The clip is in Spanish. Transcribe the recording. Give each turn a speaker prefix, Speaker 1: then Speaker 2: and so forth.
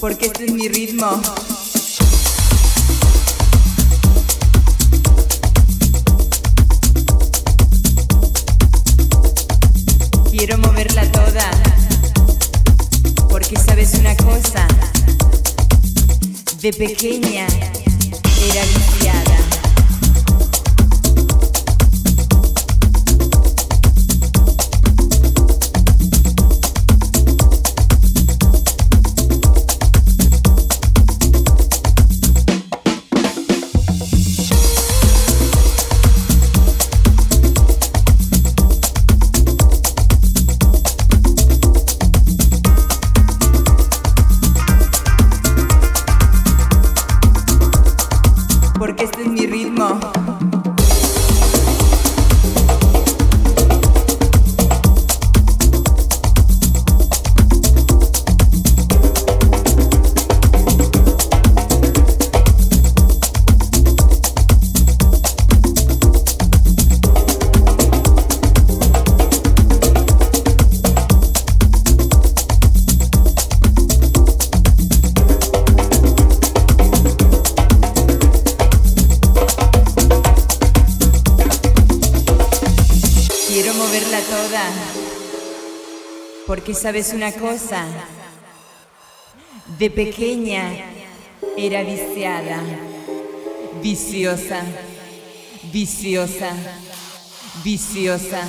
Speaker 1: porque este es mi ritmo. Quiero moverla toda, porque sabes una cosa, de pequeña era viciada. sabes una cosa, de pequeña era viciada, viciosa, viciosa, viciosa.